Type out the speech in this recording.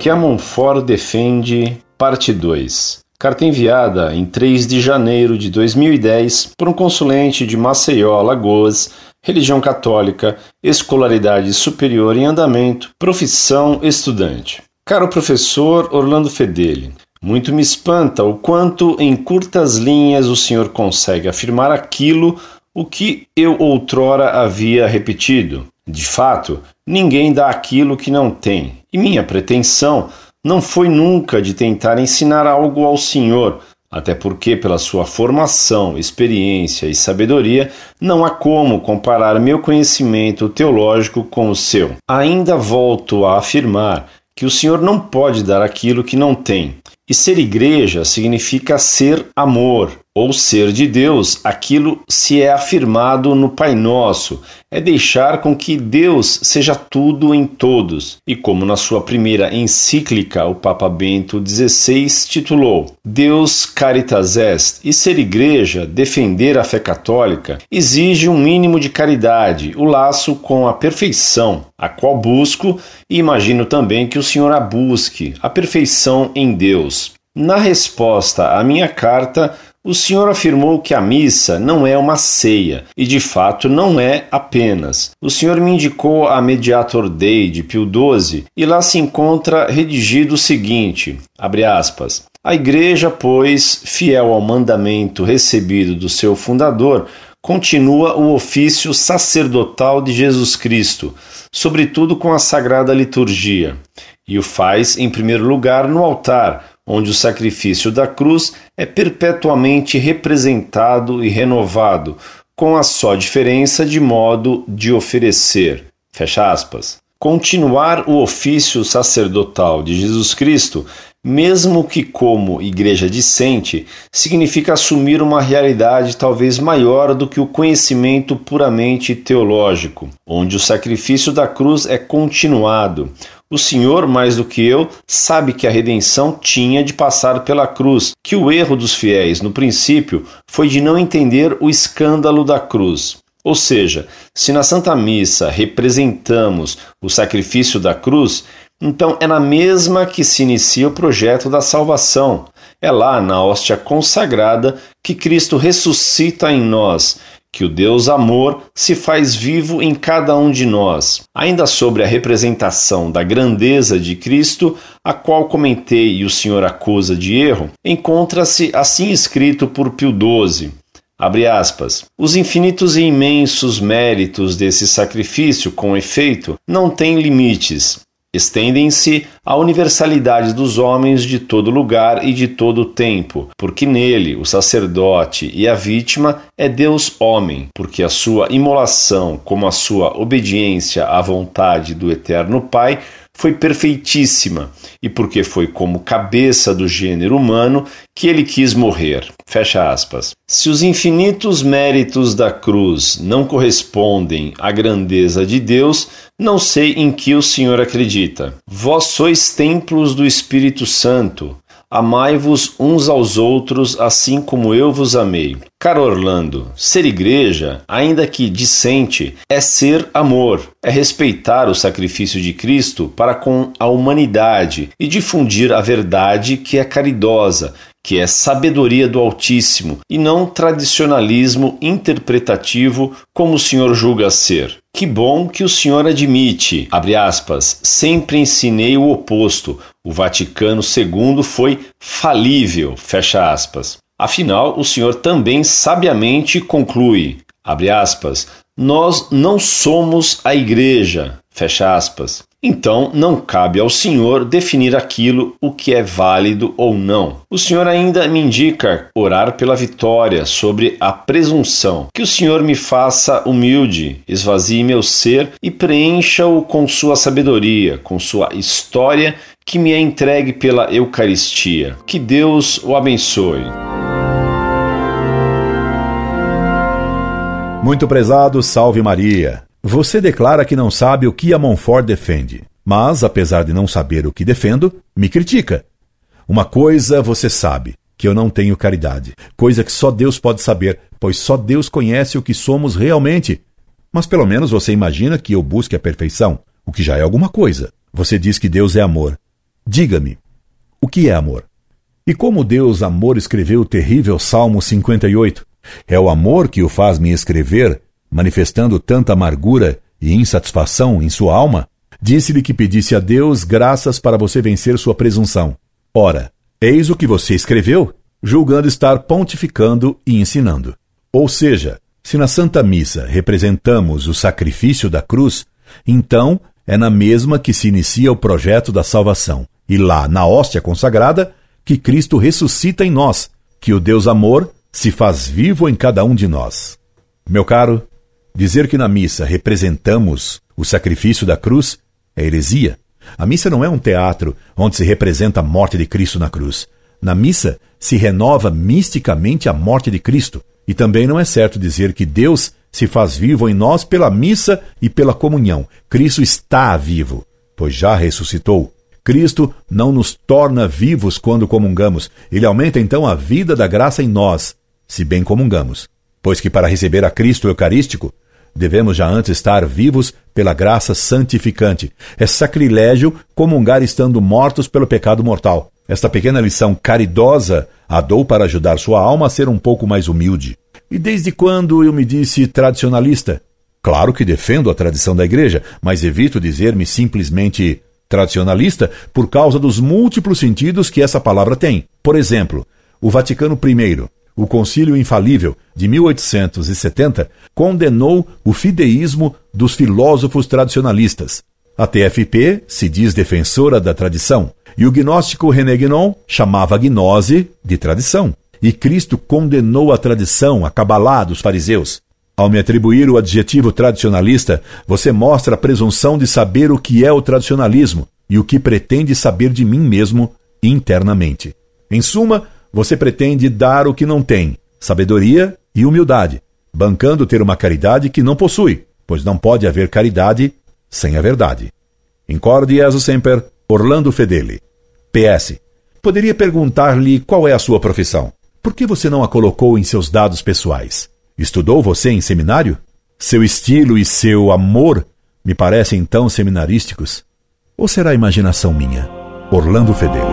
que a Monfort defende, parte 2. Carta enviada em 3 de janeiro de 2010 por um consulente de Maceió, Alagoas, religião católica, escolaridade superior em andamento, profissão estudante. Caro professor Orlando Fedeli, muito me espanta o quanto em curtas linhas o senhor consegue afirmar aquilo o que eu outrora havia repetido. De fato, ninguém dá aquilo que não tem, e minha pretensão não foi nunca de tentar ensinar algo ao senhor, até porque, pela sua formação, experiência e sabedoria, não há como comparar meu conhecimento teológico com o seu. Ainda volto a afirmar que o Senhor não pode dar aquilo que não tem. E ser igreja significa ser amor, ou ser de Deus, aquilo se é afirmado no Pai Nosso, é deixar com que Deus seja tudo em todos. E como na sua primeira encíclica o Papa Bento XVI titulou Deus Caritas Est, e ser igreja, defender a fé católica, exige um mínimo de caridade, o laço com a perfeição, a qual busco e imagino também que o Senhor a busque, a perfeição em Deus. Na resposta à minha carta, o senhor afirmou que a missa não é uma ceia, e de fato não é apenas. O senhor me indicou a Mediator Dei de Pio XII, e lá se encontra redigido o seguinte: aspas, A Igreja, pois, fiel ao mandamento recebido do seu fundador, continua o ofício sacerdotal de Jesus Cristo, sobretudo com a sagrada liturgia, e o faz, em primeiro lugar, no altar onde o sacrifício da cruz é perpetuamente representado e renovado, com a só diferença de modo de oferecer. Fecha aspas. Continuar o ofício sacerdotal de Jesus Cristo, mesmo que como igreja discente, significa assumir uma realidade talvez maior do que o conhecimento puramente teológico, onde o sacrifício da cruz é continuado, o Senhor, mais do que eu, sabe que a redenção tinha de passar pela cruz, que o erro dos fiéis, no princípio, foi de não entender o escândalo da cruz. Ou seja, se na Santa Missa representamos o sacrifício da cruz, então é na mesma que se inicia o projeto da salvação. É lá, na hóstia consagrada, que Cristo ressuscita em nós que o Deus amor se faz vivo em cada um de nós. Ainda sobre a representação da grandeza de Cristo, a qual comentei e o senhor acusa de erro, encontra-se assim escrito por Pio XII. Abre aspas. Os infinitos e imensos méritos desse sacrifício, com efeito, não têm limites estendem-se à universalidade dos homens de todo lugar e de todo tempo, porque nele o sacerdote e a vítima é Deus homem, porque a sua imolação, como a sua obediência à vontade do eterno Pai, foi perfeitíssima e porque foi como cabeça do gênero humano que ele quis morrer. Fecha aspas. Se os infinitos méritos da cruz não correspondem à grandeza de Deus, não sei em que o Senhor acredita. Vós sois templos do Espírito Santo. Amai-vos uns aos outros, assim como eu vos amei. Caro Orlando, ser igreja, ainda que dissente, é ser amor, é respeitar o sacrifício de Cristo para com a humanidade e difundir a verdade que é caridosa, que é sabedoria do Altíssimo e não tradicionalismo interpretativo como o senhor julga ser. Que bom que o senhor admite, abre aspas, sempre ensinei o oposto. O Vaticano II foi falível, fecha aspas. Afinal, o senhor também sabiamente conclui, abre aspas, nós não somos a igreja, fecha aspas. Então, não cabe ao Senhor definir aquilo o que é válido ou não. O Senhor ainda me indica orar pela vitória sobre a presunção. Que o Senhor me faça humilde, esvazie meu ser e preencha-o com sua sabedoria, com sua história que me é entregue pela Eucaristia. Que Deus o abençoe. Muito prezado, salve Maria. Você declara que não sabe o que a Monfort defende, mas, apesar de não saber o que defendo, me critica. Uma coisa você sabe, que eu não tenho caridade, coisa que só Deus pode saber, pois só Deus conhece o que somos realmente. Mas pelo menos você imagina que eu busque a perfeição, o que já é alguma coisa. Você diz que Deus é amor. Diga-me, o que é amor? E como Deus, amor, escreveu o terrível Salmo 58? É o amor que o faz me escrever, manifestando tanta amargura e insatisfação em sua alma? Disse-lhe que pedisse a Deus graças para você vencer sua presunção. Ora, eis o que você escreveu, julgando estar pontificando e ensinando. Ou seja, se na Santa Missa representamos o sacrifício da cruz, então é na mesma que se inicia o projeto da salvação, e lá, na hóstia consagrada, que Cristo ressuscita em nós, que o Deus amor se faz vivo em cada um de nós. Meu caro, dizer que na missa representamos o sacrifício da cruz é heresia. A missa não é um teatro onde se representa a morte de Cristo na cruz. Na missa se renova misticamente a morte de Cristo. E também não é certo dizer que Deus se faz vivo em nós pela missa e pela comunhão. Cristo está vivo, pois já ressuscitou. Cristo não nos torna vivos quando comungamos, ele aumenta então a vida da graça em nós, se bem comungamos. Pois que para receber a Cristo Eucarístico, devemos já antes estar vivos pela graça santificante. É sacrilégio comungar estando mortos pelo pecado mortal. Esta pequena lição caridosa a dou para ajudar sua alma a ser um pouco mais humilde. E desde quando eu me disse tradicionalista? Claro que defendo a tradição da igreja, mas evito dizer-me simplesmente tradicionalista por causa dos múltiplos sentidos que essa palavra tem. Por exemplo, o Vaticano I, o Concílio Infalível de 1870, condenou o fideísmo dos filósofos tradicionalistas. A TFP se diz defensora da tradição, e o gnóstico René Guénon chamava a gnose de tradição. E Cristo condenou a tradição, a cabalá dos fariseus. Ao me atribuir o adjetivo tradicionalista, você mostra a presunção de saber o que é o tradicionalismo e o que pretende saber de mim mesmo internamente. Em suma, você pretende dar o que não tem, sabedoria e humildade, bancando ter uma caridade que não possui, pois não pode haver caridade sem a verdade. Incorde Jesus Semper, Orlando Fedeli. PS. Poderia perguntar-lhe qual é a sua profissão? Por que você não a colocou em seus dados pessoais? Estudou você em seminário? Seu estilo e seu amor me parecem tão seminarísticos? Ou será imaginação minha? Orlando Fedeli.